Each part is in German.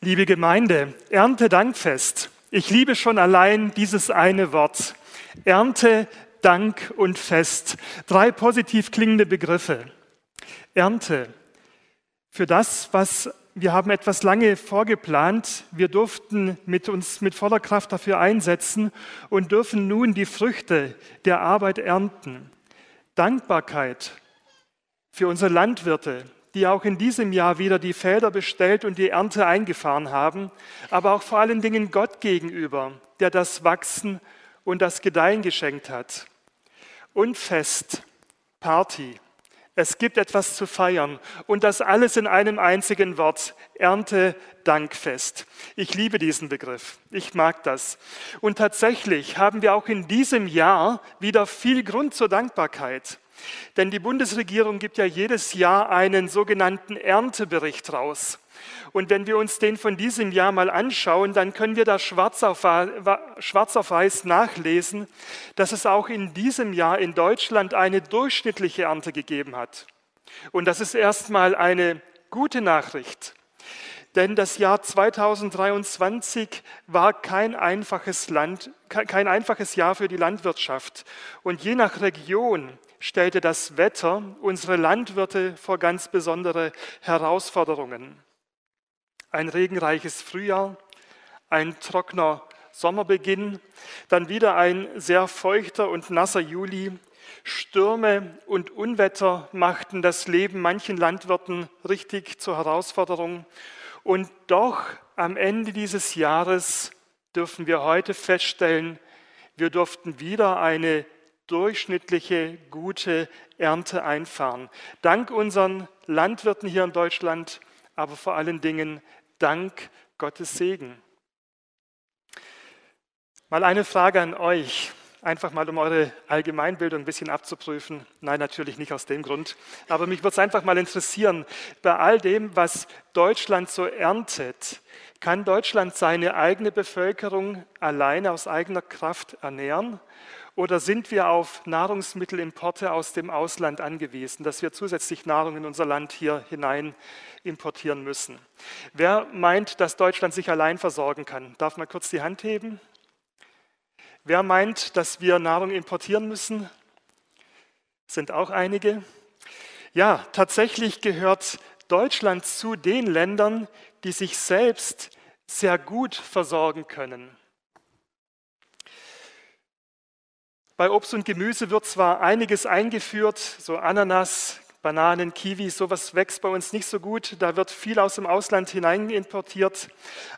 Liebe Gemeinde, Erntedankfest. Ich liebe schon allein dieses eine Wort. Ernte, Dank und Fest. Drei positiv klingende Begriffe. Ernte. Für das, was wir haben etwas lange vorgeplant. Wir durften mit uns mit voller Kraft dafür einsetzen und dürfen nun die Früchte der Arbeit ernten. Dankbarkeit für unsere Landwirte, die auch in diesem Jahr wieder die Felder bestellt und die Ernte eingefahren haben, aber auch vor allen Dingen Gott gegenüber, der das Wachsen und das Gedeihen geschenkt hat. Und Fest, Party. Es gibt etwas zu feiern und das alles in einem einzigen Wort, Ernte Dankfest. Ich liebe diesen Begriff. Ich mag das. Und tatsächlich haben wir auch in diesem Jahr wieder viel Grund zur Dankbarkeit. Denn die Bundesregierung gibt ja jedes Jahr einen sogenannten Erntebericht raus. Und wenn wir uns den von diesem Jahr mal anschauen, dann können wir da schwarz auf, schwarz auf weiß nachlesen, dass es auch in diesem Jahr in Deutschland eine durchschnittliche Ernte gegeben hat. Und das ist erstmal eine gute Nachricht. Denn das Jahr 2023 war kein einfaches, Land, kein einfaches Jahr für die Landwirtschaft. Und je nach Region stellte das Wetter unsere Landwirte vor ganz besondere Herausforderungen. Ein regenreiches Frühjahr, ein trockener Sommerbeginn, dann wieder ein sehr feuchter und nasser Juli. Stürme und Unwetter machten das Leben manchen Landwirten richtig zur Herausforderung. Und doch am Ende dieses Jahres dürfen wir heute feststellen, wir durften wieder eine durchschnittliche gute Ernte einfahren. Dank unseren Landwirten hier in Deutschland, aber vor allen Dingen dank Gottes Segen. Mal eine Frage an euch, einfach mal um eure Allgemeinbildung ein bisschen abzuprüfen. Nein, natürlich nicht aus dem Grund, aber mich würde es einfach mal interessieren, bei all dem, was Deutschland so erntet, kann Deutschland seine eigene Bevölkerung alleine aus eigener Kraft ernähren? Oder sind wir auf Nahrungsmittelimporte aus dem Ausland angewiesen, dass wir zusätzlich Nahrung in unser Land hier hinein importieren müssen? Wer meint, dass Deutschland sich allein versorgen kann? Darf mal kurz die Hand heben? Wer meint, dass wir Nahrung importieren müssen? Sind auch einige. Ja, tatsächlich gehört Deutschland zu den Ländern, die sich selbst sehr gut versorgen können. Bei Obst und Gemüse wird zwar einiges eingeführt, so Ananas, Bananen, Kiwis, sowas wächst bei uns nicht so gut. Da wird viel aus dem Ausland hinein importiert.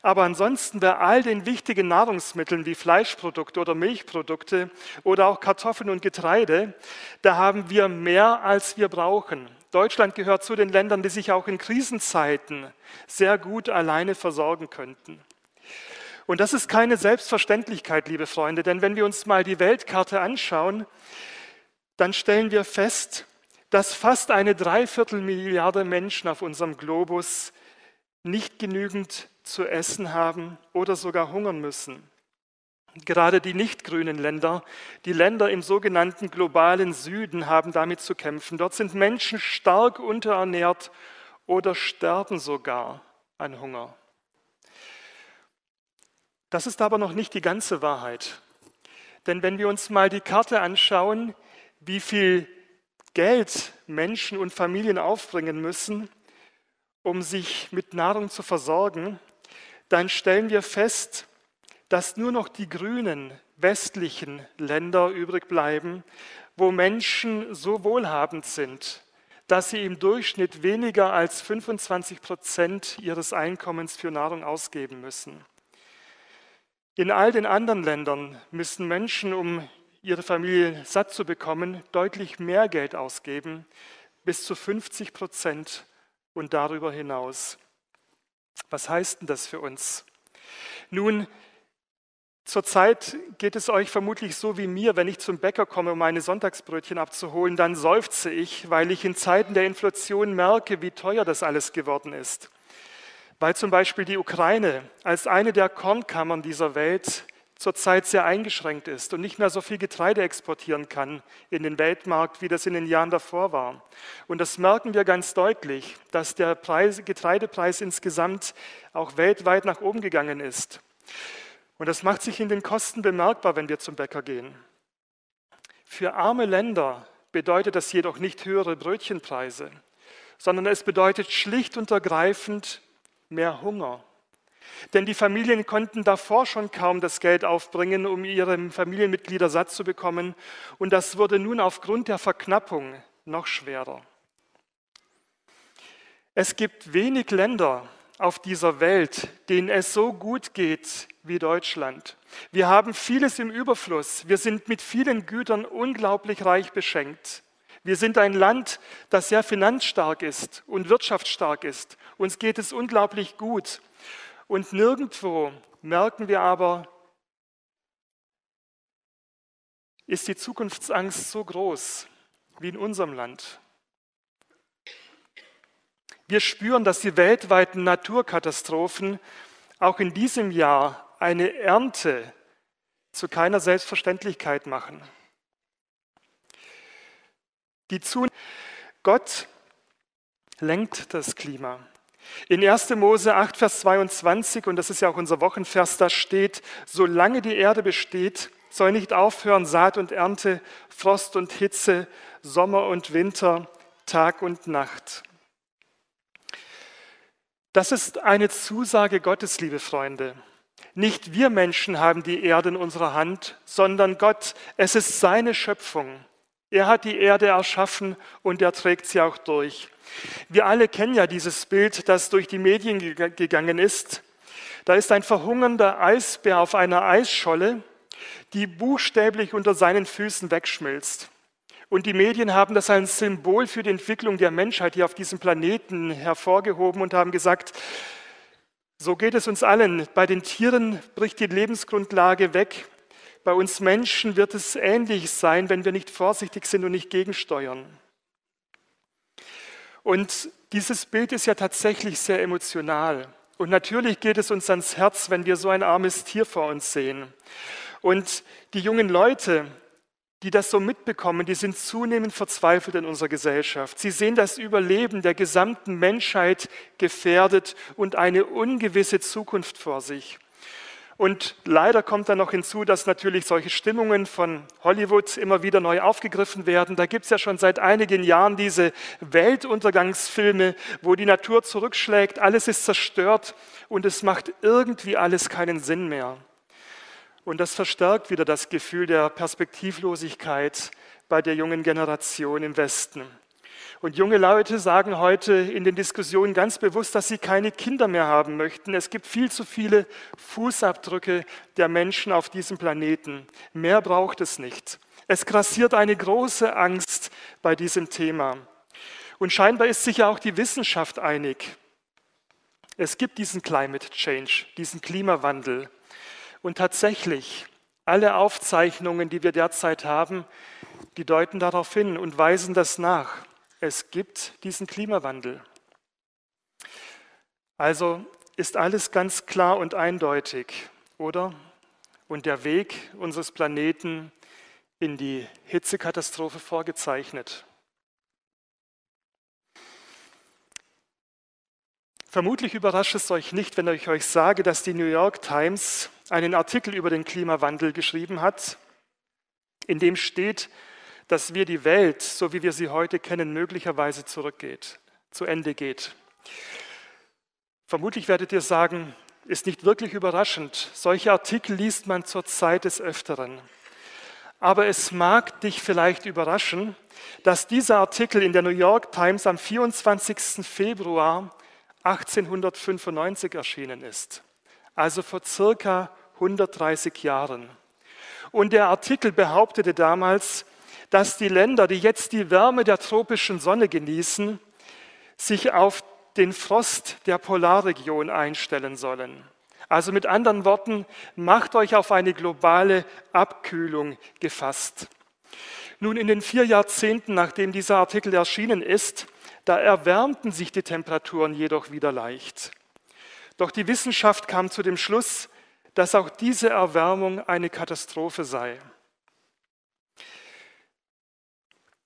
Aber ansonsten bei all den wichtigen Nahrungsmitteln wie Fleischprodukte oder Milchprodukte oder auch Kartoffeln und Getreide, da haben wir mehr, als wir brauchen. Deutschland gehört zu den Ländern, die sich auch in Krisenzeiten sehr gut alleine versorgen könnten. Und das ist keine Selbstverständlichkeit, liebe Freunde, denn wenn wir uns mal die Weltkarte anschauen, dann stellen wir fest, dass fast eine Dreiviertelmilliarde Menschen auf unserem Globus nicht genügend zu essen haben oder sogar hungern müssen. Gerade die nicht grünen Länder, die Länder im sogenannten globalen Süden haben damit zu kämpfen. Dort sind Menschen stark unterernährt oder sterben sogar an Hunger. Das ist aber noch nicht die ganze Wahrheit. Denn wenn wir uns mal die Karte anschauen, wie viel Geld Menschen und Familien aufbringen müssen, um sich mit Nahrung zu versorgen, dann stellen wir fest, dass nur noch die grünen westlichen Länder übrig bleiben, wo Menschen so wohlhabend sind, dass sie im Durchschnitt weniger als 25 Prozent ihres Einkommens für Nahrung ausgeben müssen. In all den anderen Ländern müssen Menschen, um ihre Familie satt zu bekommen, deutlich mehr Geld ausgeben, bis zu 50 Prozent und darüber hinaus. Was heißt denn das für uns? Nun, Zurzeit geht es euch vermutlich so wie mir, wenn ich zum Bäcker komme, um meine Sonntagsbrötchen abzuholen, dann seufze ich, weil ich in Zeiten der Inflation merke, wie teuer das alles geworden ist weil zum Beispiel die Ukraine als eine der Kornkammern dieser Welt zurzeit sehr eingeschränkt ist und nicht mehr so viel Getreide exportieren kann in den Weltmarkt, wie das in den Jahren davor war. Und das merken wir ganz deutlich, dass der Preis, Getreidepreis insgesamt auch weltweit nach oben gegangen ist. Und das macht sich in den Kosten bemerkbar, wenn wir zum Bäcker gehen. Für arme Länder bedeutet das jedoch nicht höhere Brötchenpreise, sondern es bedeutet schlicht und ergreifend mehr Hunger denn die Familien konnten davor schon kaum das Geld aufbringen, um ihre Familienmitglieder satt zu bekommen. Und das wurde nun aufgrund der Verknappung noch schwerer. Es gibt wenig Länder auf dieser Welt, denen es so gut geht wie Deutschland. Wir haben vieles im Überfluss. Wir sind mit vielen Gütern unglaublich reich beschenkt. Wir sind ein Land, das sehr finanzstark ist und wirtschaftsstark ist. Uns geht es unglaublich gut. Und nirgendwo merken wir aber, ist die Zukunftsangst so groß wie in unserem Land. Wir spüren, dass die weltweiten Naturkatastrophen auch in diesem Jahr eine Ernte zu keiner Selbstverständlichkeit machen. Die Zun Gott lenkt das Klima. In 1. Mose 8, Vers 22, und das ist ja auch unser Wochenvers, da steht, solange die Erde besteht, soll nicht aufhören Saat und Ernte, Frost und Hitze, Sommer und Winter, Tag und Nacht. Das ist eine Zusage Gottes, liebe Freunde. Nicht wir Menschen haben die Erde in unserer Hand, sondern Gott. Es ist seine Schöpfung. Er hat die Erde erschaffen und er trägt sie auch durch. Wir alle kennen ja dieses Bild, das durch die Medien gegangen ist. Da ist ein verhungernder Eisbär auf einer Eisscholle, die buchstäblich unter seinen Füßen wegschmilzt. Und die Medien haben das als Symbol für die Entwicklung der Menschheit hier auf diesem Planeten hervorgehoben und haben gesagt, so geht es uns allen. Bei den Tieren bricht die Lebensgrundlage weg. Bei uns Menschen wird es ähnlich sein, wenn wir nicht vorsichtig sind und nicht gegensteuern. Und dieses Bild ist ja tatsächlich sehr emotional. Und natürlich geht es uns ans Herz, wenn wir so ein armes Tier vor uns sehen. Und die jungen Leute, die das so mitbekommen, die sind zunehmend verzweifelt in unserer Gesellschaft. Sie sehen das Überleben der gesamten Menschheit gefährdet und eine ungewisse Zukunft vor sich. Und leider kommt dann noch hinzu, dass natürlich solche Stimmungen von Hollywood immer wieder neu aufgegriffen werden. Da gibt es ja schon seit einigen Jahren diese Weltuntergangsfilme, wo die Natur zurückschlägt, alles ist zerstört und es macht irgendwie alles keinen Sinn mehr. Und das verstärkt wieder das Gefühl der Perspektivlosigkeit bei der jungen Generation im Westen. Und junge Leute sagen heute in den Diskussionen ganz bewusst, dass sie keine Kinder mehr haben möchten. Es gibt viel zu viele Fußabdrücke der Menschen auf diesem Planeten. Mehr braucht es nicht. Es grassiert eine große Angst bei diesem Thema. Und scheinbar ist sich ja auch die Wissenschaft einig. Es gibt diesen Climate Change, diesen Klimawandel. Und tatsächlich, alle Aufzeichnungen, die wir derzeit haben, die deuten darauf hin und weisen das nach. Es gibt diesen Klimawandel. Also ist alles ganz klar und eindeutig, oder? Und der Weg unseres Planeten in die Hitzekatastrophe vorgezeichnet. Vermutlich überrascht es euch nicht, wenn ich euch sage, dass die New York Times einen Artikel über den Klimawandel geschrieben hat, in dem steht, dass wir die Welt, so wie wir sie heute kennen, möglicherweise zurückgeht, zu Ende geht. Vermutlich werdet ihr sagen, ist nicht wirklich überraschend. Solche Artikel liest man zur Zeit des Öfteren. Aber es mag dich vielleicht überraschen, dass dieser Artikel in der New York Times am 24. Februar 1895 erschienen ist, also vor circa 130 Jahren. Und der Artikel behauptete damals, dass die Länder, die jetzt die Wärme der tropischen Sonne genießen, sich auf den Frost der Polarregion einstellen sollen. Also mit anderen Worten, macht euch auf eine globale Abkühlung gefasst. Nun, in den vier Jahrzehnten, nachdem dieser Artikel erschienen ist, da erwärmten sich die Temperaturen jedoch wieder leicht. Doch die Wissenschaft kam zu dem Schluss, dass auch diese Erwärmung eine Katastrophe sei.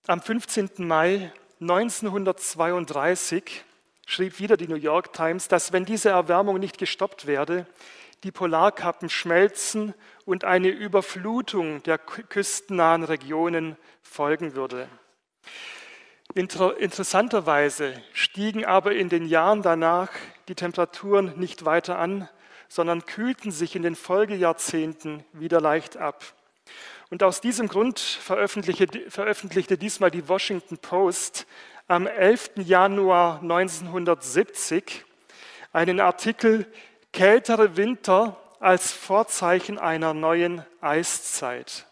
Am 15. Mai 1932 schrieb wieder die New York Times, dass wenn diese Erwärmung nicht gestoppt werde, die Polarkappen schmelzen und eine Überflutung der küstennahen Regionen folgen würde. Inter interessanterweise stiegen aber in den Jahren danach die Temperaturen nicht weiter an, sondern kühlten sich in den Folgejahrzehnten wieder leicht ab. Und aus diesem Grund veröffentlichte, veröffentlichte diesmal die Washington Post am 11. Januar 1970 einen Artikel Kältere Winter als Vorzeichen einer neuen Eiszeit.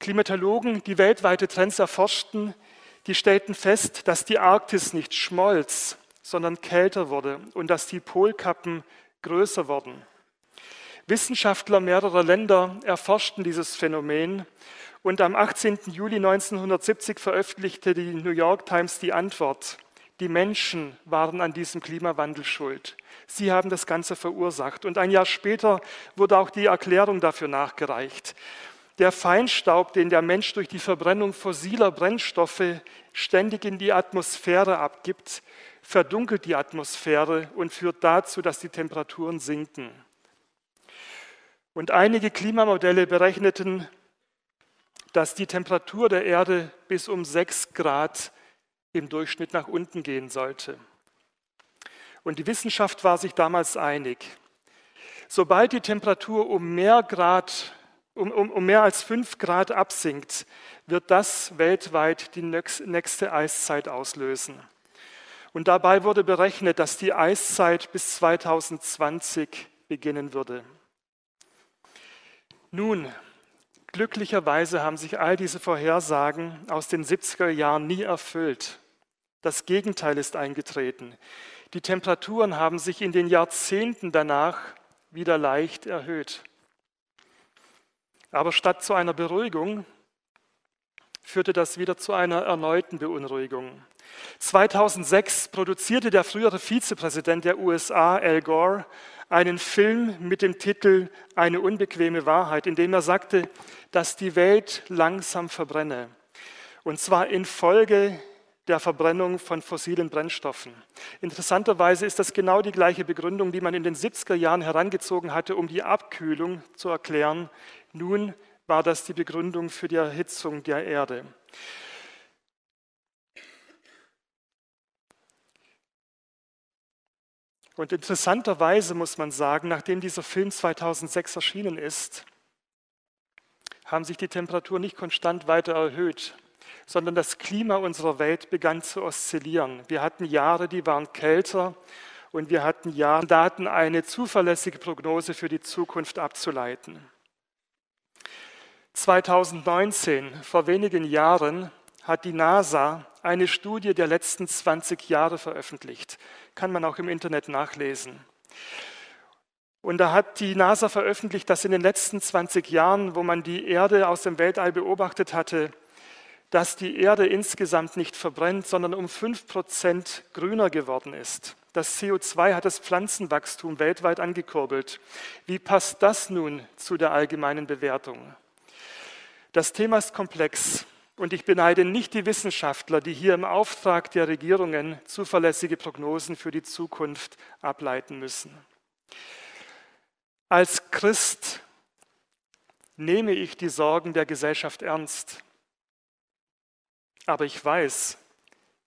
Klimatologen, die weltweite Trends erforschten, die stellten fest, dass die Arktis nicht schmolz, sondern kälter wurde und dass die Polkappen größer wurden. Wissenschaftler mehrerer Länder erforschten dieses Phänomen und am 18. Juli 1970 veröffentlichte die New York Times die Antwort. Die Menschen waren an diesem Klimawandel schuld. Sie haben das Ganze verursacht. Und ein Jahr später wurde auch die Erklärung dafür nachgereicht. Der Feinstaub, den der Mensch durch die Verbrennung fossiler Brennstoffe ständig in die Atmosphäre abgibt, verdunkelt die Atmosphäre und führt dazu, dass die Temperaturen sinken. Und einige Klimamodelle berechneten dass die Temperatur der Erde bis um 6 Grad im Durchschnitt nach unten gehen sollte. Und die Wissenschaft war sich damals einig. Sobald die Temperatur um mehr, Grad, um, um, um mehr als 5 Grad absinkt, wird das weltweit die nächste Eiszeit auslösen. Und dabei wurde berechnet, dass die Eiszeit bis 2020 beginnen würde. Nun, Glücklicherweise haben sich all diese Vorhersagen aus den 70er Jahren nie erfüllt. Das Gegenteil ist eingetreten. Die Temperaturen haben sich in den Jahrzehnten danach wieder leicht erhöht. Aber statt zu einer Beruhigung führte das wieder zu einer erneuten Beunruhigung. 2006 produzierte der frühere Vizepräsident der USA, Al Gore, einen Film mit dem Titel Eine unbequeme Wahrheit, in dem er sagte, dass die Welt langsam verbrenne. Und zwar infolge der Verbrennung von fossilen Brennstoffen. Interessanterweise ist das genau die gleiche Begründung, die man in den 70er Jahren herangezogen hatte, um die Abkühlung zu erklären. Nun war das die Begründung für die Erhitzung der Erde. Und interessanterweise muss man sagen, nachdem dieser Film 2006 erschienen ist, haben sich die Temperaturen nicht konstant weiter erhöht, sondern das Klima unserer Welt begann zu oszillieren. Wir hatten Jahre, die waren kälter und wir hatten Jahre, Daten eine zuverlässige Prognose für die Zukunft abzuleiten. 2019, vor wenigen Jahren, hat die NASA eine Studie der letzten 20 Jahre veröffentlicht. Kann man auch im Internet nachlesen. Und da hat die NASA veröffentlicht, dass in den letzten 20 Jahren, wo man die Erde aus dem Weltall beobachtet hatte, dass die Erde insgesamt nicht verbrennt, sondern um 5 Prozent grüner geworden ist. Das CO2 hat das Pflanzenwachstum weltweit angekurbelt. Wie passt das nun zu der allgemeinen Bewertung? Das Thema ist komplex. Und ich beneide nicht die Wissenschaftler, die hier im Auftrag der Regierungen zuverlässige Prognosen für die Zukunft ableiten müssen. Als Christ nehme ich die Sorgen der Gesellschaft ernst. Aber ich weiß,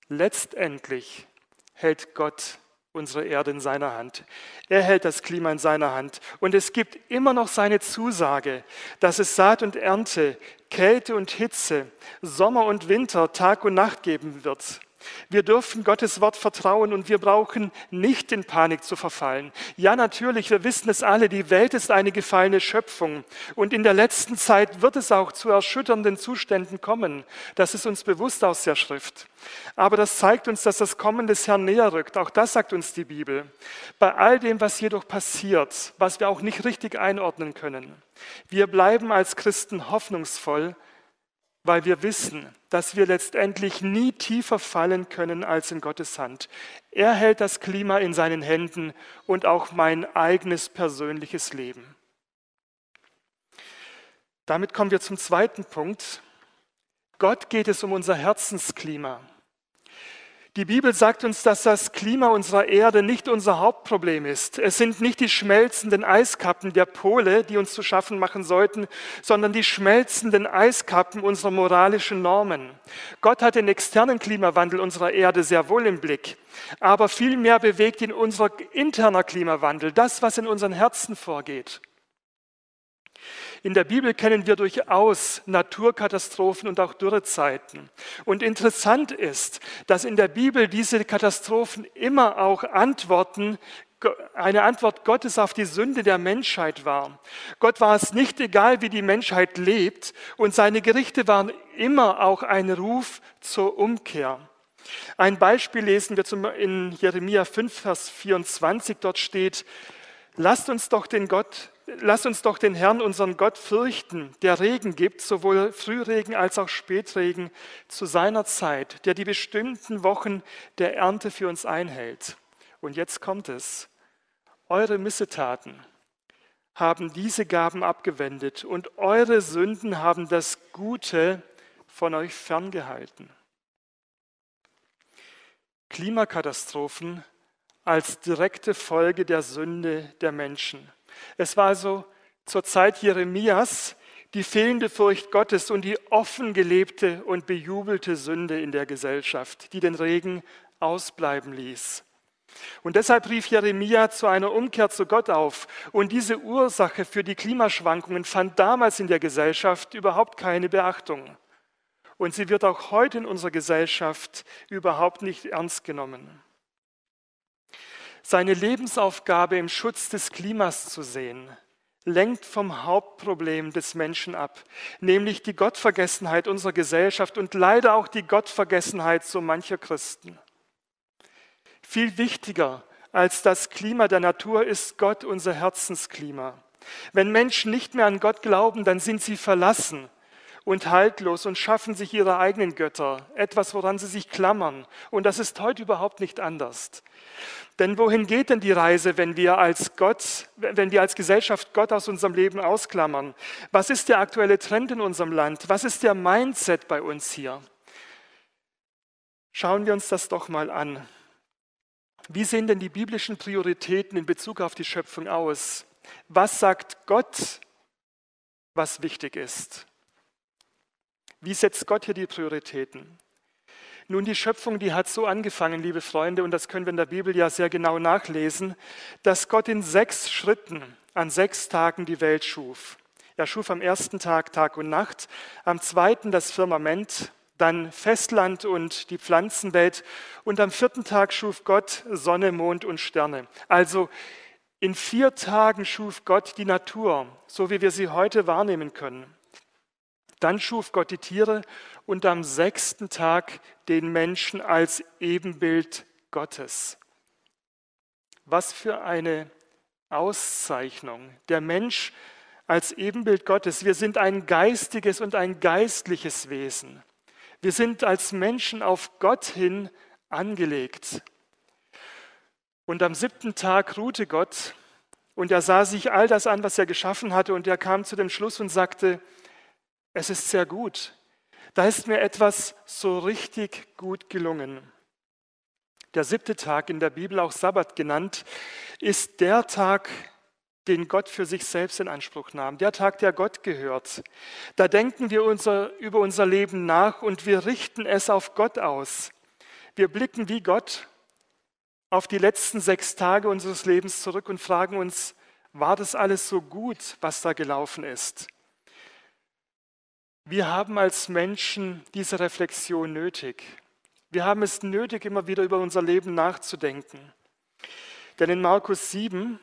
letztendlich hält Gott unsere Erde in seiner Hand. Er hält das Klima in seiner Hand. Und es gibt immer noch seine Zusage, dass es Saat und Ernte, Kälte und Hitze, Sommer und Winter, Tag und Nacht geben wird. Wir dürfen Gottes Wort vertrauen und wir brauchen nicht in Panik zu verfallen. Ja, natürlich, wir wissen es alle, die Welt ist eine gefallene Schöpfung und in der letzten Zeit wird es auch zu erschütternden Zuständen kommen. Das ist uns bewusst aus der Schrift. Aber das zeigt uns, dass das Kommen des Herrn näher rückt. Auch das sagt uns die Bibel. Bei all dem, was jedoch passiert, was wir auch nicht richtig einordnen können, wir bleiben als Christen hoffnungsvoll, weil wir wissen, dass wir letztendlich nie tiefer fallen können als in Gottes Hand. Er hält das Klima in seinen Händen und auch mein eigenes persönliches Leben. Damit kommen wir zum zweiten Punkt. Gott geht es um unser Herzensklima. Die Bibel sagt uns, dass das Klima unserer Erde nicht unser Hauptproblem ist. Es sind nicht die schmelzenden Eiskappen der Pole, die uns zu schaffen machen sollten, sondern die schmelzenden Eiskappen unserer moralischen Normen. Gott hat den externen Klimawandel unserer Erde sehr wohl im Blick, aber vielmehr bewegt ihn unser interner Klimawandel, das, was in unseren Herzen vorgeht. In der Bibel kennen wir durchaus Naturkatastrophen und auch Dürrezeiten. Und interessant ist, dass in der Bibel diese Katastrophen immer auch Antworten eine Antwort Gottes auf die Sünde der Menschheit war. Gott war es nicht egal, wie die Menschheit lebt, und seine Gerichte waren immer auch ein Ruf zur Umkehr. Ein Beispiel lesen wir in Jeremia 5, Vers 24. Dort steht, lasst uns doch den Gott Lass uns doch den Herrn, unseren Gott, fürchten, der Regen gibt, sowohl Frühregen als auch Spätregen zu seiner Zeit, der die bestimmten Wochen der Ernte für uns einhält. Und jetzt kommt es. Eure Missetaten haben diese Gaben abgewendet und eure Sünden haben das Gute von euch ferngehalten. Klimakatastrophen als direkte Folge der Sünde der Menschen. Es war also zur Zeit Jeremias die fehlende Furcht Gottes und die offen gelebte und bejubelte Sünde in der Gesellschaft, die den Regen ausbleiben ließ. Und deshalb rief Jeremia zu einer Umkehr zu Gott auf. Und diese Ursache für die Klimaschwankungen fand damals in der Gesellschaft überhaupt keine Beachtung. Und sie wird auch heute in unserer Gesellschaft überhaupt nicht ernst genommen seine Lebensaufgabe im Schutz des Klimas zu sehen, lenkt vom Hauptproblem des Menschen ab, nämlich die Gottvergessenheit unserer Gesellschaft und leider auch die Gottvergessenheit so mancher Christen. Viel wichtiger als das Klima der Natur ist Gott unser Herzensklima. Wenn Menschen nicht mehr an Gott glauben, dann sind sie verlassen und haltlos und schaffen sich ihre eigenen Götter, etwas, woran sie sich klammern. Und das ist heute überhaupt nicht anders. Denn wohin geht denn die Reise, wenn wir als Gott, wenn wir als Gesellschaft Gott aus unserem Leben ausklammern? Was ist der aktuelle Trend in unserem Land? Was ist der Mindset bei uns hier? Schauen wir uns das doch mal an. Wie sehen denn die biblischen Prioritäten in Bezug auf die Schöpfung aus? Was sagt Gott, was wichtig ist? Wie setzt Gott hier die Prioritäten? Nun, die Schöpfung, die hat so angefangen, liebe Freunde, und das können wir in der Bibel ja sehr genau nachlesen, dass Gott in sechs Schritten an sechs Tagen die Welt schuf. Er schuf am ersten Tag Tag und Nacht, am zweiten das Firmament, dann Festland und die Pflanzenwelt und am vierten Tag schuf Gott Sonne, Mond und Sterne. Also in vier Tagen schuf Gott die Natur, so wie wir sie heute wahrnehmen können. Dann schuf Gott die Tiere und am sechsten Tag den Menschen als Ebenbild Gottes. Was für eine Auszeichnung. Der Mensch als Ebenbild Gottes. Wir sind ein geistiges und ein geistliches Wesen. Wir sind als Menschen auf Gott hin angelegt. Und am siebten Tag ruhte Gott und er sah sich all das an, was er geschaffen hatte und er kam zu dem Schluss und sagte, es ist sehr gut. Da ist mir etwas so richtig gut gelungen. Der siebte Tag, in der Bibel auch Sabbat genannt, ist der Tag, den Gott für sich selbst in Anspruch nahm, der Tag, der Gott gehört. Da denken wir unser, über unser Leben nach und wir richten es auf Gott aus. Wir blicken wie Gott auf die letzten sechs Tage unseres Lebens zurück und fragen uns, war das alles so gut, was da gelaufen ist? Wir haben als Menschen diese Reflexion nötig. Wir haben es nötig, immer wieder über unser Leben nachzudenken. Denn in Markus 7,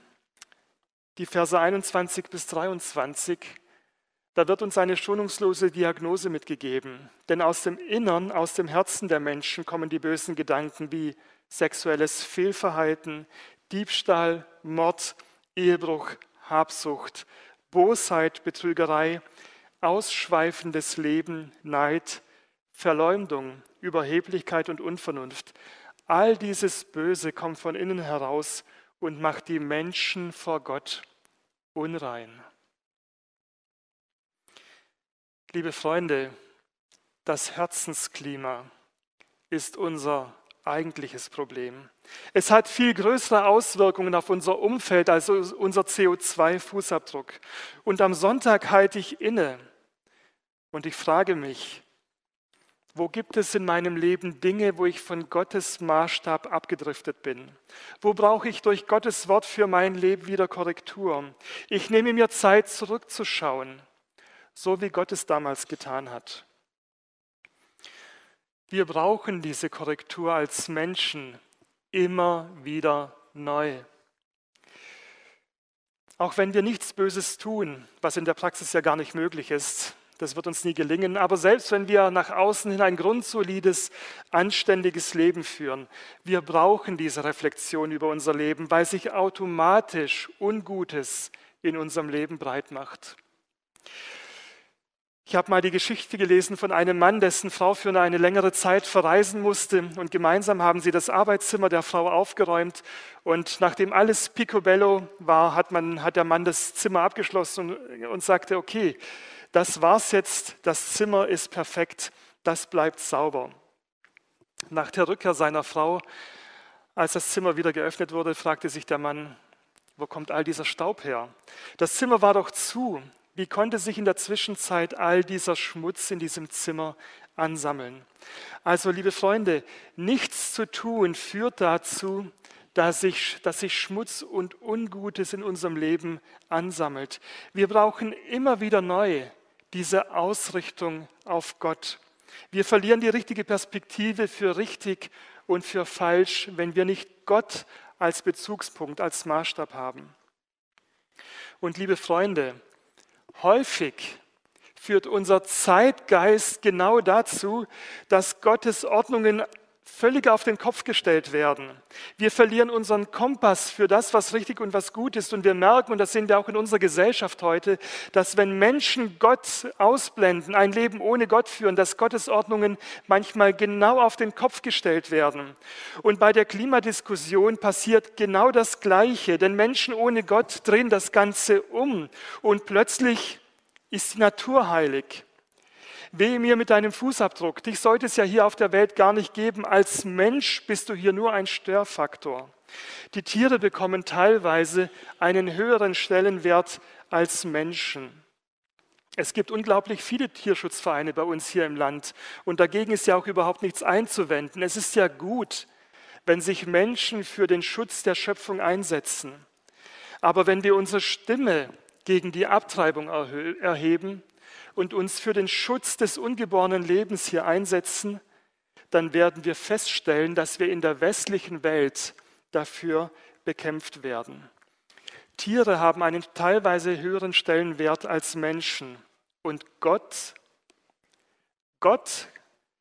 die Verse 21 bis 23, da wird uns eine schonungslose Diagnose mitgegeben. Denn aus dem Innern, aus dem Herzen der Menschen kommen die bösen Gedanken wie sexuelles Fehlverhalten, Diebstahl, Mord, Ehebruch, Habsucht, Bosheit, Betrügerei, ausschweifendes Leben, Neid, Verleumdung, Überheblichkeit und Unvernunft. All dieses Böse kommt von innen heraus und macht die Menschen vor Gott unrein. Liebe Freunde, das Herzensklima ist unser eigentliches Problem. Es hat viel größere Auswirkungen auf unser Umfeld als unser CO2-Fußabdruck. Und am Sonntag halte ich inne und ich frage mich, wo gibt es in meinem Leben Dinge, wo ich von Gottes Maßstab abgedriftet bin? Wo brauche ich durch Gottes Wort für mein Leben wieder Korrektur? Ich nehme mir Zeit, zurückzuschauen, so wie Gott es damals getan hat. Wir brauchen diese Korrektur als Menschen immer wieder neu. Auch wenn wir nichts Böses tun, was in der Praxis ja gar nicht möglich ist, das wird uns nie gelingen. Aber selbst wenn wir nach außen hin ein grundsolides, anständiges Leben führen, wir brauchen diese Reflexion über unser Leben, weil sich automatisch Ungutes in unserem Leben breit macht. Ich habe mal die Geschichte gelesen von einem Mann, dessen Frau für eine längere Zeit verreisen musste und gemeinsam haben sie das Arbeitszimmer der Frau aufgeräumt und nachdem alles picobello war, hat, man, hat der Mann das Zimmer abgeschlossen und, und sagte, okay, das war's jetzt, das Zimmer ist perfekt, das bleibt sauber. Nach der Rückkehr seiner Frau, als das Zimmer wieder geöffnet wurde, fragte sich der Mann, wo kommt all dieser Staub her? Das Zimmer war doch zu. Wie konnte sich in der Zwischenzeit all dieser Schmutz in diesem Zimmer ansammeln? Also, liebe Freunde, nichts zu tun führt dazu, dass sich, dass sich Schmutz und Ungutes in unserem Leben ansammelt. Wir brauchen immer wieder neu diese Ausrichtung auf Gott. Wir verlieren die richtige Perspektive für richtig und für falsch, wenn wir nicht Gott als Bezugspunkt, als Maßstab haben. Und liebe Freunde, häufig führt unser Zeitgeist genau dazu, dass Gottes Ordnungen völlig auf den Kopf gestellt werden. Wir verlieren unseren Kompass für das, was richtig und was gut ist. Und wir merken, und das sehen wir auch in unserer Gesellschaft heute, dass wenn Menschen Gott ausblenden, ein Leben ohne Gott führen, dass Gottes Ordnungen manchmal genau auf den Kopf gestellt werden. Und bei der Klimadiskussion passiert genau das Gleiche, denn Menschen ohne Gott drehen das Ganze um und plötzlich ist die Natur heilig. Wehe mir mit deinem Fußabdruck. Dich sollte es ja hier auf der Welt gar nicht geben. Als Mensch bist du hier nur ein Störfaktor. Die Tiere bekommen teilweise einen höheren Stellenwert als Menschen. Es gibt unglaublich viele Tierschutzvereine bei uns hier im Land und dagegen ist ja auch überhaupt nichts einzuwenden. Es ist ja gut, wenn sich Menschen für den Schutz der Schöpfung einsetzen. Aber wenn wir unsere Stimme gegen die Abtreibung erheben, und uns für den Schutz des ungeborenen Lebens hier einsetzen, dann werden wir feststellen, dass wir in der westlichen Welt dafür bekämpft werden. Tiere haben einen teilweise höheren Stellenwert als Menschen. Und Gott, Gott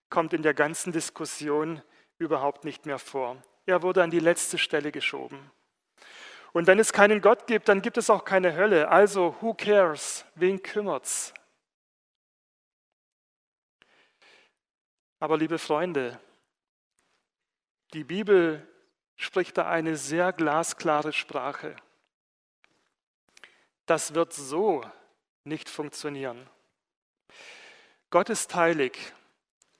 kommt in der ganzen Diskussion überhaupt nicht mehr vor. Er wurde an die letzte Stelle geschoben. Und wenn es keinen Gott gibt, dann gibt es auch keine Hölle. Also, who cares? Wen kümmert's? Aber liebe Freunde, die Bibel spricht da eine sehr glasklare Sprache. Das wird so nicht funktionieren. Gott ist heilig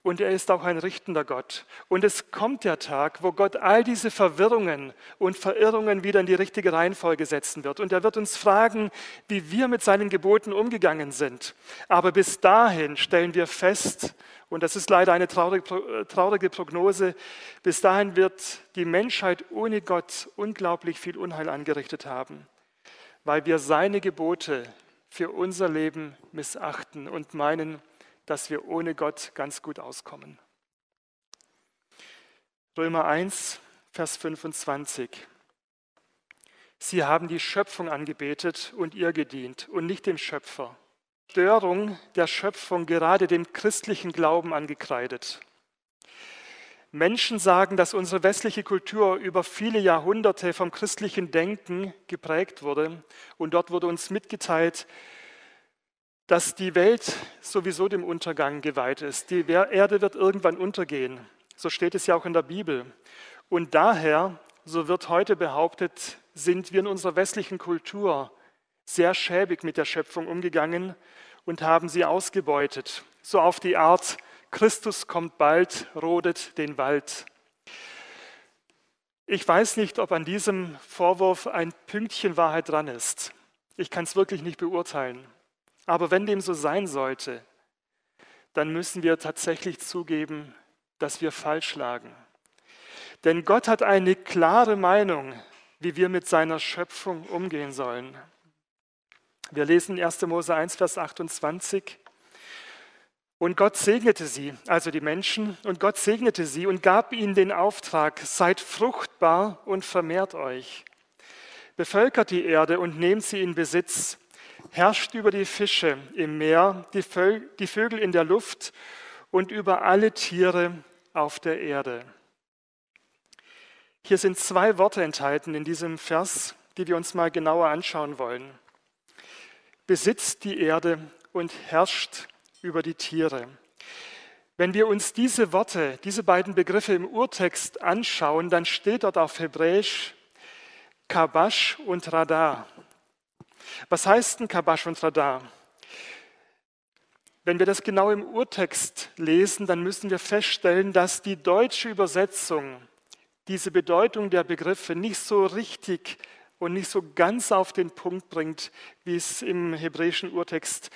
und er ist auch ein richtender Gott. Und es kommt der Tag, wo Gott all diese Verwirrungen und Verirrungen wieder in die richtige Reihenfolge setzen wird. Und er wird uns fragen, wie wir mit seinen Geboten umgegangen sind. Aber bis dahin stellen wir fest, und das ist leider eine traurige, traurige Prognose, bis dahin wird die Menschheit ohne Gott unglaublich viel Unheil angerichtet haben, weil wir seine Gebote für unser Leben missachten und meinen, dass wir ohne Gott ganz gut auskommen. Römer 1, Vers 25. Sie haben die Schöpfung angebetet und ihr gedient und nicht dem Schöpfer. Störung der Schöpfung gerade dem christlichen Glauben angekreidet. Menschen sagen, dass unsere westliche Kultur über viele Jahrhunderte vom christlichen Denken geprägt wurde und dort wurde uns mitgeteilt, dass die Welt sowieso dem Untergang geweiht ist. Die Erde wird irgendwann untergehen. So steht es ja auch in der Bibel. Und daher, so wird heute behauptet, sind wir in unserer westlichen Kultur sehr schäbig mit der Schöpfung umgegangen und haben sie ausgebeutet. So auf die Art, Christus kommt bald, rodet den Wald. Ich weiß nicht, ob an diesem Vorwurf ein Pünktchen Wahrheit dran ist. Ich kann es wirklich nicht beurteilen. Aber wenn dem so sein sollte, dann müssen wir tatsächlich zugeben, dass wir falsch lagen. Denn Gott hat eine klare Meinung, wie wir mit seiner Schöpfung umgehen sollen. Wir lesen 1. Mose 1, Vers 28. Und Gott segnete sie, also die Menschen, und Gott segnete sie und gab ihnen den Auftrag, seid fruchtbar und vermehrt euch. Bevölkert die Erde und nehmt sie in Besitz. Herrscht über die Fische im Meer, die Vögel in der Luft und über alle Tiere auf der Erde. Hier sind zwei Worte enthalten in diesem Vers, die wir uns mal genauer anschauen wollen. Besitzt die Erde und herrscht über die Tiere. Wenn wir uns diese Worte, diese beiden Begriffe im Urtext anschauen, dann steht dort auf Hebräisch Kabash und Radar. Was heißt denn Kabash und Radar? Wenn wir das genau im Urtext lesen, dann müssen wir feststellen, dass die deutsche Übersetzung diese Bedeutung der Begriffe nicht so richtig und nicht so ganz auf den Punkt bringt, wie es im hebräischen Urtext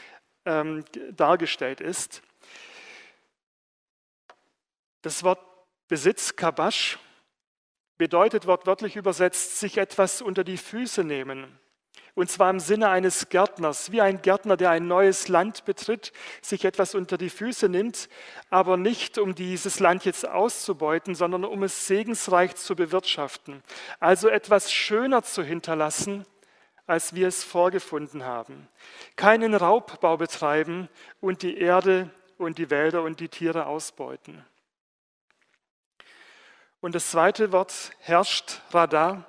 ähm, dargestellt ist. Das Wort Besitz, Kabash, bedeutet wortwörtlich übersetzt, sich etwas unter die Füße nehmen. Und zwar im Sinne eines Gärtners, wie ein Gärtner, der ein neues Land betritt, sich etwas unter die Füße nimmt, aber nicht um dieses Land jetzt auszubeuten, sondern um es segensreich zu bewirtschaften. Also etwas schöner zu hinterlassen, als wir es vorgefunden haben. Keinen Raubbau betreiben und die Erde und die Wälder und die Tiere ausbeuten. Und das zweite Wort herrscht, Radar.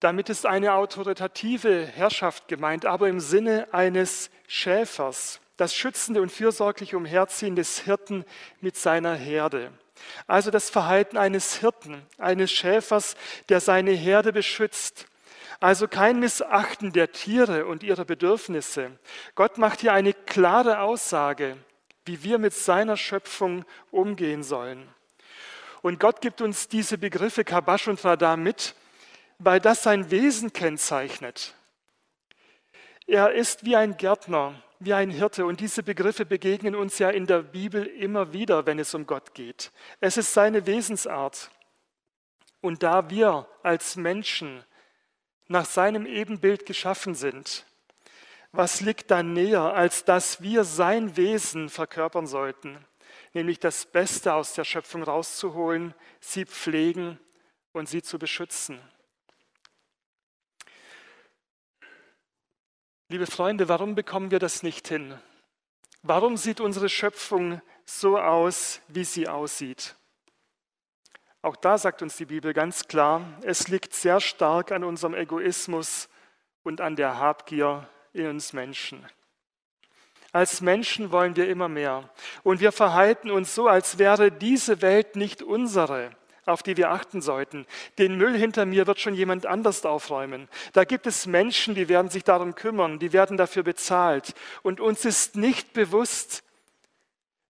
Damit ist eine autoritative Herrschaft gemeint, aber im Sinne eines Schäfers, das schützende und fürsorgliche Umherziehen des Hirten mit seiner Herde. Also das Verhalten eines Hirten, eines Schäfers, der seine Herde beschützt also kein Missachten der Tiere und ihrer Bedürfnisse. Gott macht hier eine klare Aussage, wie wir mit seiner Schöpfung umgehen sollen. Und Gott gibt uns diese Begriffe Kabash und Radar mit, weil das sein Wesen kennzeichnet. Er ist wie ein Gärtner, wie ein Hirte und diese Begriffe begegnen uns ja in der Bibel immer wieder, wenn es um Gott geht. Es ist seine Wesensart. Und da wir als Menschen nach seinem Ebenbild geschaffen sind, was liegt da näher, als dass wir sein Wesen verkörpern sollten, nämlich das Beste aus der Schöpfung rauszuholen, sie pflegen und sie zu beschützen. Liebe Freunde, warum bekommen wir das nicht hin? Warum sieht unsere Schöpfung so aus, wie sie aussieht? Auch da sagt uns die Bibel ganz klar, es liegt sehr stark an unserem Egoismus und an der Habgier in uns Menschen. Als Menschen wollen wir immer mehr und wir verhalten uns so, als wäre diese Welt nicht unsere, auf die wir achten sollten. Den Müll hinter mir wird schon jemand anders aufräumen. Da gibt es Menschen, die werden sich darum kümmern, die werden dafür bezahlt. Und uns ist nicht bewusst,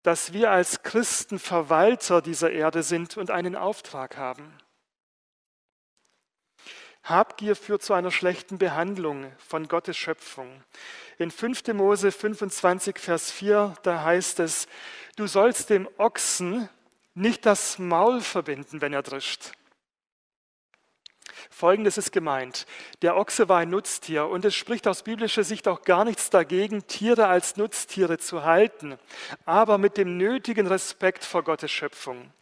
dass wir als Christen Verwalter dieser Erde sind und einen Auftrag haben. Habgier führt zu einer schlechten Behandlung von Gottes Schöpfung. In 5. Mose 25, Vers 4, da heißt es, du sollst dem Ochsen nicht das Maul verbinden, wenn er drischt. Folgendes ist gemeint. Der Ochse war ein Nutztier und es spricht aus biblischer Sicht auch gar nichts dagegen, Tiere als Nutztiere zu halten, aber mit dem nötigen Respekt vor Gottes Schöpfung.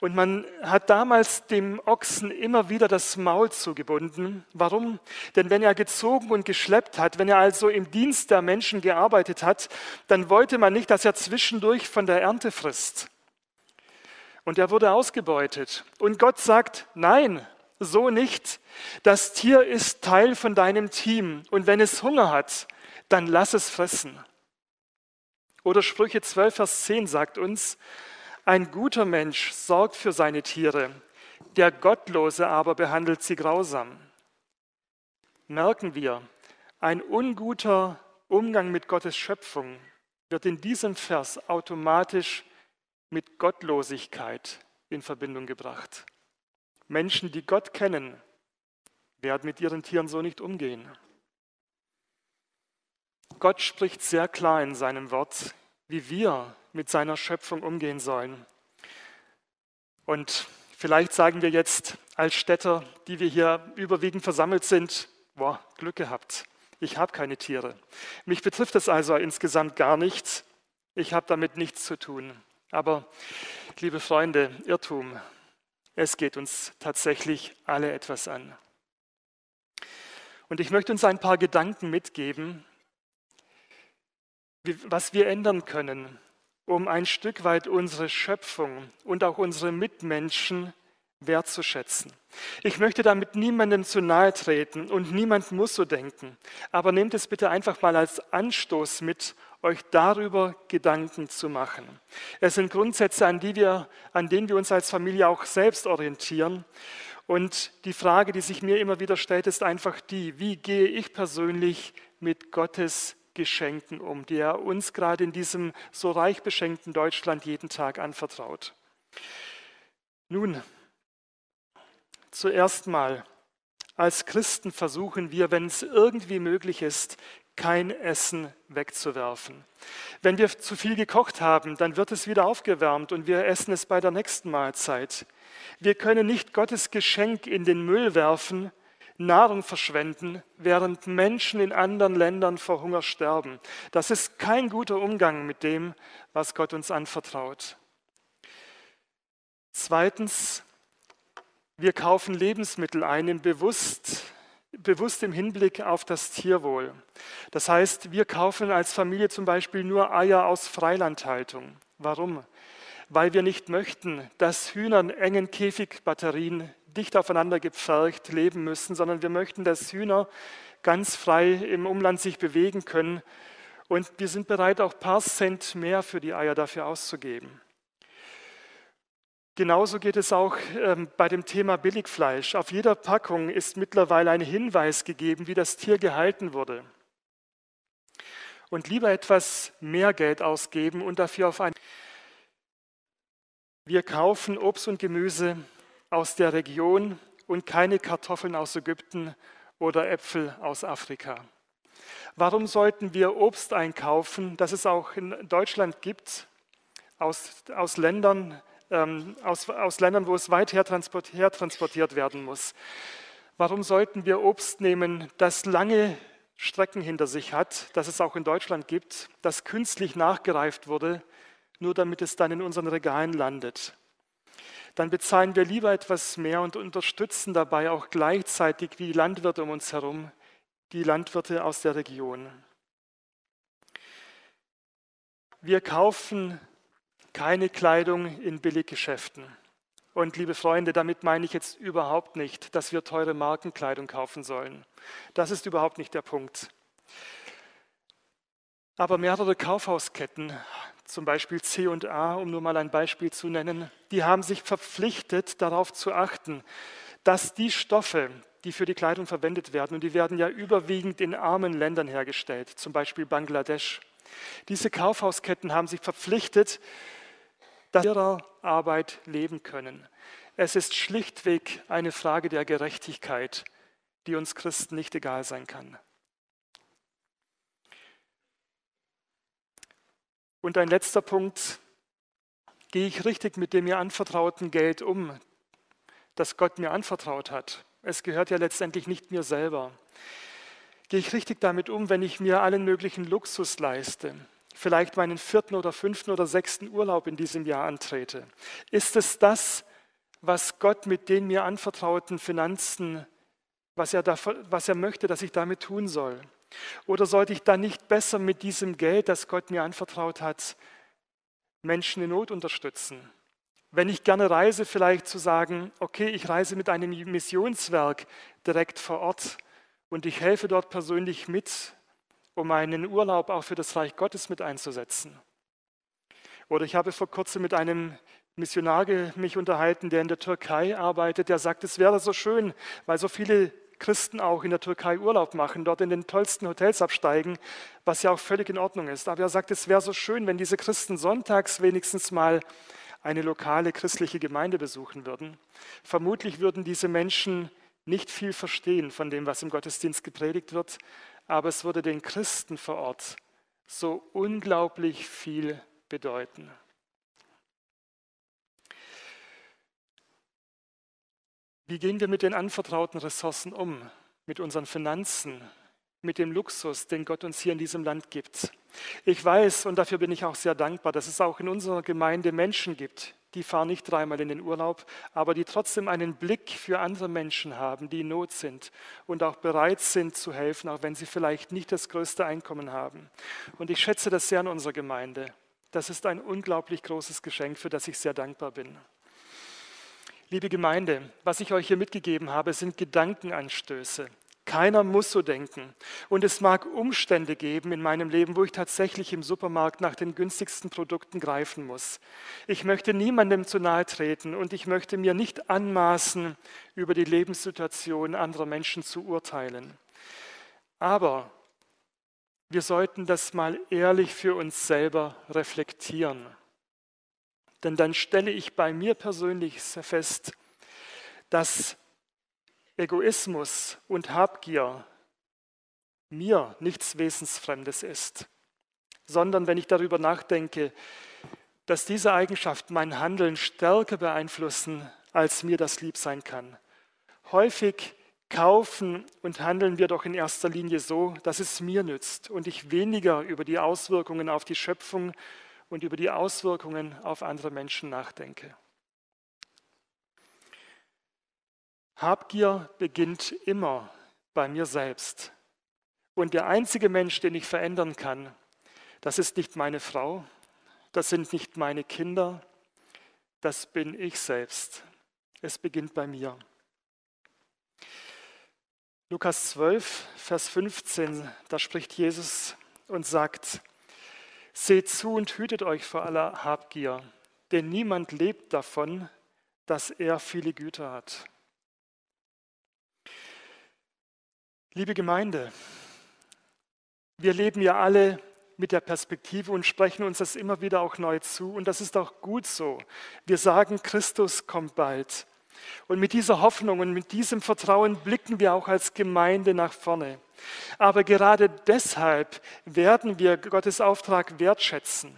Und man hat damals dem Ochsen immer wieder das Maul zugebunden. Warum? Denn wenn er gezogen und geschleppt hat, wenn er also im Dienst der Menschen gearbeitet hat, dann wollte man nicht, dass er zwischendurch von der Ernte frisst. Und er wurde ausgebeutet. Und Gott sagt, nein, so nicht. Das Tier ist Teil von deinem Team und wenn es Hunger hat, dann lass es fressen. Oder Sprüche 12, Vers 10 sagt uns, ein guter Mensch sorgt für seine Tiere, der Gottlose aber behandelt sie grausam. Merken wir, ein unguter Umgang mit Gottes Schöpfung wird in diesem Vers automatisch mit Gottlosigkeit in Verbindung gebracht. Menschen, die Gott kennen, werden mit ihren Tieren so nicht umgehen. Gott spricht sehr klar in seinem Wort, wie wir mit seiner Schöpfung umgehen sollen. Und vielleicht sagen wir jetzt als Städter, die wir hier überwiegend versammelt sind, boah, Glück gehabt. Ich habe keine Tiere. Mich betrifft es also insgesamt gar nicht. Ich habe damit nichts zu tun. Aber, liebe Freunde, Irrtum. Es geht uns tatsächlich alle etwas an. Und ich möchte uns ein paar Gedanken mitgeben, was wir ändern können, um ein Stück weit unsere Schöpfung und auch unsere Mitmenschen wertzuschätzen. Ich möchte damit niemandem zu nahe treten und niemand muss so denken. Aber nehmt es bitte einfach mal als Anstoß mit, euch darüber Gedanken zu machen. Es sind Grundsätze, an, die wir, an denen wir uns als Familie auch selbst orientieren. Und die Frage, die sich mir immer wieder stellt, ist einfach die, wie gehe ich persönlich mit Gottes Geschenken um, die er uns gerade in diesem so reich beschenkten Deutschland jeden Tag anvertraut. Nun, zuerst mal, als Christen versuchen wir, wenn es irgendwie möglich ist, kein Essen wegzuwerfen. Wenn wir zu viel gekocht haben, dann wird es wieder aufgewärmt und wir essen es bei der nächsten Mahlzeit. Wir können nicht Gottes Geschenk in den Müll werfen, Nahrung verschwenden, während Menschen in anderen Ländern vor Hunger sterben. Das ist kein guter Umgang mit dem, was Gott uns anvertraut. Zweitens, wir kaufen Lebensmittel ein, bewusst, bewusst im Hinblick auf das Tierwohl. Das heißt, wir kaufen als Familie zum Beispiel nur Eier aus Freilandhaltung. Warum? Weil wir nicht möchten, dass Hühner in engen Käfigbatterien dicht aufeinander gepfercht leben müssen, sondern wir möchten, dass Hühner ganz frei im Umland sich bewegen können. Und wir sind bereit, auch ein paar Cent mehr für die Eier dafür auszugeben. Genauso geht es auch ähm, bei dem Thema Billigfleisch. Auf jeder Packung ist mittlerweile ein Hinweis gegeben, wie das Tier gehalten wurde. Und lieber etwas mehr Geld ausgeben und dafür auf ein. Wir kaufen Obst und Gemüse aus der Region und keine Kartoffeln aus Ägypten oder Äpfel aus Afrika. Warum sollten wir Obst einkaufen, das es auch in Deutschland gibt, aus, aus, Ländern, ähm, aus, aus Ländern, wo es weit her transportiert werden muss? Warum sollten wir Obst nehmen, das lange Strecken hinter sich hat, das es auch in Deutschland gibt, das künstlich nachgereift wurde, nur damit es dann in unseren Regalen landet? dann bezahlen wir lieber etwas mehr und unterstützen dabei auch gleichzeitig die Landwirte um uns herum, die Landwirte aus der Region. Wir kaufen keine Kleidung in Billiggeschäften. Und liebe Freunde, damit meine ich jetzt überhaupt nicht, dass wir teure Markenkleidung kaufen sollen. Das ist überhaupt nicht der Punkt. Aber mehrere Kaufhausketten zum Beispiel C und A, um nur mal ein Beispiel zu nennen, die haben sich verpflichtet, darauf zu achten, dass die Stoffe, die für die Kleidung verwendet werden, und die werden ja überwiegend in armen Ländern hergestellt, zum Beispiel Bangladesch, diese Kaufhausketten haben sich verpflichtet, dass ihrer Arbeit leben können. Es ist schlichtweg eine Frage der Gerechtigkeit, die uns Christen nicht egal sein kann. Und ein letzter Punkt, gehe ich richtig mit dem mir anvertrauten Geld um, das Gott mir anvertraut hat? Es gehört ja letztendlich nicht mir selber. Gehe ich richtig damit um, wenn ich mir allen möglichen Luxus leiste? Vielleicht meinen vierten oder fünften oder sechsten Urlaub in diesem Jahr antrete? Ist es das, was Gott mit den mir anvertrauten Finanzen, was er, da, was er möchte, dass ich damit tun soll? Oder sollte ich dann nicht besser mit diesem Geld, das Gott mir anvertraut hat, Menschen in Not unterstützen? Wenn ich gerne reise, vielleicht zu sagen, okay, ich reise mit einem Missionswerk direkt vor Ort und ich helfe dort persönlich mit um einen Urlaub auch für das Reich Gottes mit einzusetzen. Oder ich habe vor kurzem mit einem Missionar mich unterhalten, der in der Türkei arbeitet, der sagt, es wäre so schön, weil so viele Christen auch in der Türkei Urlaub machen, dort in den tollsten Hotels absteigen, was ja auch völlig in Ordnung ist. Aber er sagt, es wäre so schön, wenn diese Christen sonntags wenigstens mal eine lokale christliche Gemeinde besuchen würden. Vermutlich würden diese Menschen nicht viel verstehen von dem, was im Gottesdienst gepredigt wird, aber es würde den Christen vor Ort so unglaublich viel bedeuten. Wie gehen wir mit den anvertrauten Ressourcen um? Mit unseren Finanzen, mit dem Luxus, den Gott uns hier in diesem Land gibt. Ich weiß, und dafür bin ich auch sehr dankbar, dass es auch in unserer Gemeinde Menschen gibt, die fahren nicht dreimal in den Urlaub, aber die trotzdem einen Blick für andere Menschen haben, die in Not sind und auch bereit sind zu helfen, auch wenn sie vielleicht nicht das größte Einkommen haben. Und ich schätze das sehr in unserer Gemeinde. Das ist ein unglaublich großes Geschenk, für das ich sehr dankbar bin. Liebe Gemeinde, was ich euch hier mitgegeben habe, sind Gedankenanstöße. Keiner muss so denken. Und es mag Umstände geben in meinem Leben, wo ich tatsächlich im Supermarkt nach den günstigsten Produkten greifen muss. Ich möchte niemandem zu nahe treten und ich möchte mir nicht anmaßen, über die Lebenssituation anderer Menschen zu urteilen. Aber wir sollten das mal ehrlich für uns selber reflektieren. Denn dann stelle ich bei mir persönlich fest, dass Egoismus und Habgier mir nichts Wesensfremdes ist, sondern wenn ich darüber nachdenke, dass diese Eigenschaften mein Handeln stärker beeinflussen, als mir das lieb sein kann. Häufig kaufen und handeln wir doch in erster Linie so, dass es mir nützt und ich weniger über die Auswirkungen auf die Schöpfung und über die Auswirkungen auf andere Menschen nachdenke. Habgier beginnt immer bei mir selbst. Und der einzige Mensch, den ich verändern kann, das ist nicht meine Frau, das sind nicht meine Kinder, das bin ich selbst. Es beginnt bei mir. Lukas 12, Vers 15, da spricht Jesus und sagt, Seht zu und hütet euch vor aller Habgier, denn niemand lebt davon, dass er viele Güter hat. Liebe Gemeinde, wir leben ja alle mit der Perspektive und sprechen uns das immer wieder auch neu zu. Und das ist auch gut so. Wir sagen, Christus kommt bald. Und mit dieser Hoffnung und mit diesem Vertrauen blicken wir auch als Gemeinde nach vorne. Aber gerade deshalb werden wir Gottes Auftrag wertschätzen.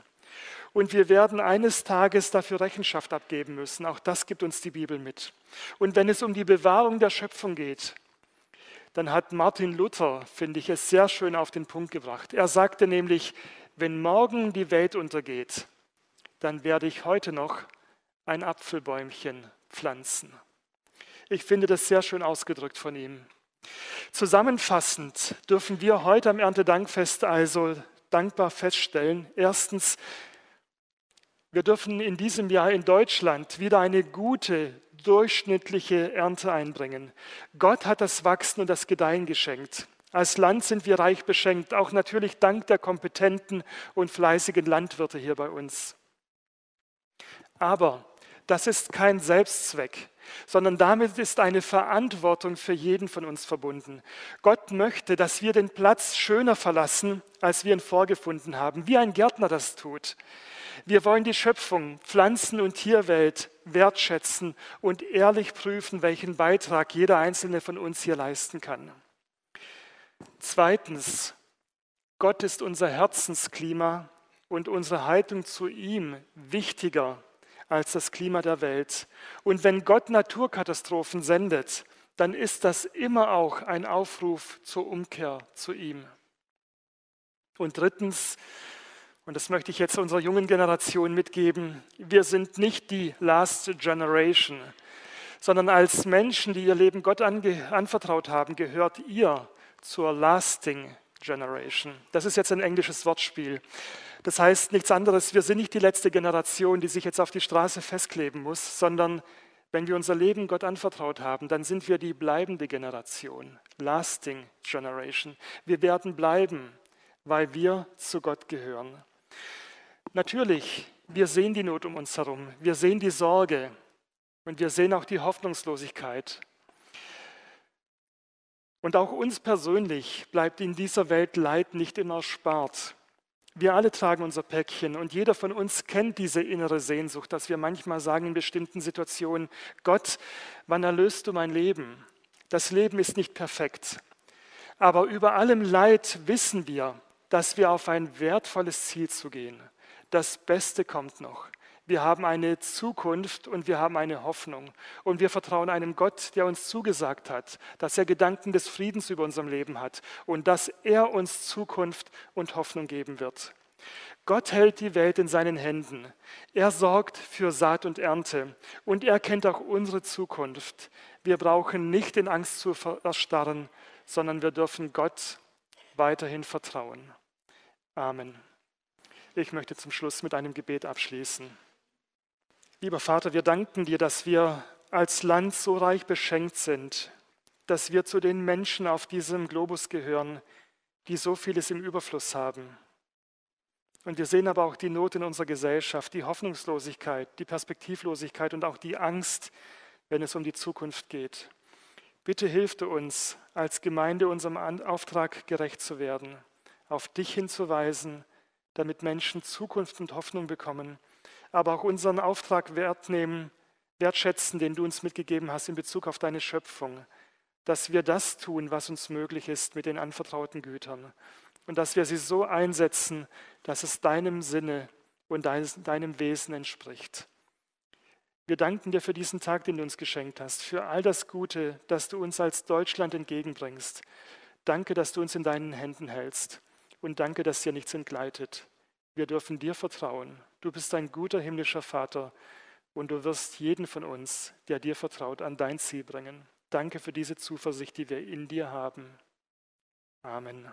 Und wir werden eines Tages dafür Rechenschaft abgeben müssen. Auch das gibt uns die Bibel mit. Und wenn es um die Bewahrung der Schöpfung geht, dann hat Martin Luther, finde ich, es sehr schön auf den Punkt gebracht. Er sagte nämlich, wenn morgen die Welt untergeht, dann werde ich heute noch ein Apfelbäumchen pflanzen. Ich finde das sehr schön ausgedrückt von ihm. Zusammenfassend dürfen wir heute am Erntedankfest also dankbar feststellen, erstens, wir dürfen in diesem Jahr in Deutschland wieder eine gute, durchschnittliche Ernte einbringen. Gott hat das Wachsen und das Gedeihen geschenkt. Als Land sind wir reich beschenkt, auch natürlich dank der kompetenten und fleißigen Landwirte hier bei uns. Aber das ist kein Selbstzweck, sondern damit ist eine Verantwortung für jeden von uns verbunden. Gott möchte, dass wir den Platz schöner verlassen, als wir ihn vorgefunden haben, wie ein Gärtner das tut. Wir wollen die Schöpfung, Pflanzen- und Tierwelt wertschätzen und ehrlich prüfen, welchen Beitrag jeder einzelne von uns hier leisten kann. Zweitens, Gott ist unser Herzensklima und unsere Haltung zu ihm wichtiger als das Klima der Welt. Und wenn Gott Naturkatastrophen sendet, dann ist das immer auch ein Aufruf zur Umkehr zu ihm. Und drittens, und das möchte ich jetzt unserer jungen Generation mitgeben, wir sind nicht die Last Generation, sondern als Menschen, die ihr Leben Gott anvertraut haben, gehört ihr zur Lasting Generation. Das ist jetzt ein englisches Wortspiel. Das heißt nichts anderes, wir sind nicht die letzte Generation, die sich jetzt auf die Straße festkleben muss, sondern wenn wir unser Leben Gott anvertraut haben, dann sind wir die bleibende Generation, lasting generation. Wir werden bleiben, weil wir zu Gott gehören. Natürlich, wir sehen die Not um uns herum, wir sehen die Sorge und wir sehen auch die Hoffnungslosigkeit. Und auch uns persönlich bleibt in dieser Welt Leid nicht immer erspart. Wir alle tragen unser Päckchen und jeder von uns kennt diese innere Sehnsucht, dass wir manchmal sagen in bestimmten Situationen, Gott, wann erlöst du mein Leben? Das Leben ist nicht perfekt. Aber über allem Leid wissen wir, dass wir auf ein wertvolles Ziel zu gehen. Das Beste kommt noch. Wir haben eine Zukunft und wir haben eine Hoffnung. Und wir vertrauen einem Gott, der uns zugesagt hat, dass er Gedanken des Friedens über unserem Leben hat und dass er uns Zukunft und Hoffnung geben wird. Gott hält die Welt in seinen Händen. Er sorgt für Saat und Ernte und er kennt auch unsere Zukunft. Wir brauchen nicht in Angst zu erstarren, sondern wir dürfen Gott weiterhin vertrauen. Amen. Ich möchte zum Schluss mit einem Gebet abschließen. Lieber Vater, wir danken dir, dass wir als Land so reich beschenkt sind, dass wir zu den Menschen auf diesem Globus gehören, die so vieles im Überfluss haben. Und wir sehen aber auch die Not in unserer Gesellschaft, die Hoffnungslosigkeit, die Perspektivlosigkeit und auch die Angst, wenn es um die Zukunft geht. Bitte hilf du uns, als Gemeinde unserem Auftrag gerecht zu werden, auf dich hinzuweisen, damit Menschen Zukunft und Hoffnung bekommen aber auch unseren Auftrag wert nehmen, wertschätzen, den du uns mitgegeben hast in Bezug auf deine Schöpfung, dass wir das tun, was uns möglich ist mit den anvertrauten Gütern und dass wir sie so einsetzen, dass es deinem Sinne und deinem Wesen entspricht. Wir danken dir für diesen Tag, den du uns geschenkt hast, für all das Gute, das du uns als Deutschland entgegenbringst. Danke, dass du uns in deinen Händen hältst und danke, dass dir nichts entgleitet. Wir dürfen dir vertrauen. Du bist ein guter himmlischer Vater und du wirst jeden von uns, der dir vertraut, an dein Ziel bringen. Danke für diese Zuversicht, die wir in dir haben. Amen.